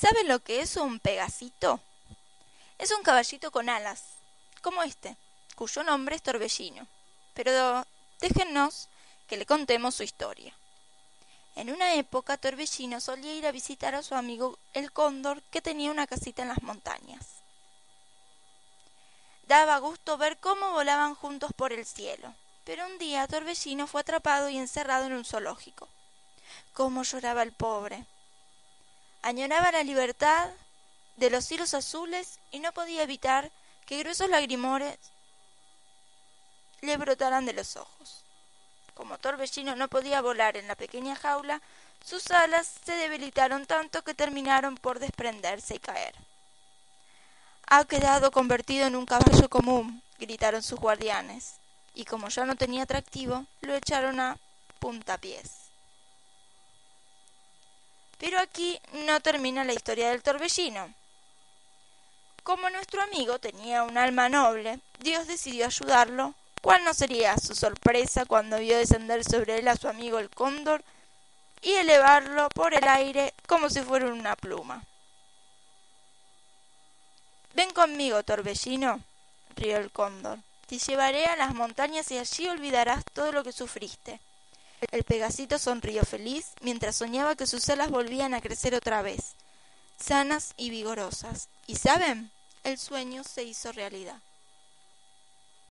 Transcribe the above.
¿Saben lo que es un pegasito? Es un caballito con alas, como este, cuyo nombre es Torbellino. Pero déjennos que le contemos su historia. En una época, Torbellino solía ir a visitar a su amigo el cóndor, que tenía una casita en las montañas. Daba gusto ver cómo volaban juntos por el cielo, pero un día Torbellino fue atrapado y encerrado en un zoológico. Cómo lloraba el pobre. Añoraba la libertad de los cielos azules y no podía evitar que gruesos lagrimores le brotaran de los ojos. Como Torbellino no podía volar en la pequeña jaula, sus alas se debilitaron tanto que terminaron por desprenderse y caer. Ha quedado convertido en un caballo común, gritaron sus guardianes, y como ya no tenía atractivo, lo echaron a puntapiés. Pero aquí no termina la historia del torbellino. Como nuestro amigo tenía un alma noble, Dios decidió ayudarlo. ¿Cuál no sería su sorpresa cuando vio descender sobre él a su amigo el cóndor y elevarlo por el aire como si fuera una pluma? Ven conmigo, torbellino, rió el cóndor. Te llevaré a las montañas y allí olvidarás todo lo que sufriste. El Pegasito sonrió feliz mientras soñaba que sus alas volvían a crecer otra vez, sanas y vigorosas. ¿Y saben? El sueño se hizo realidad.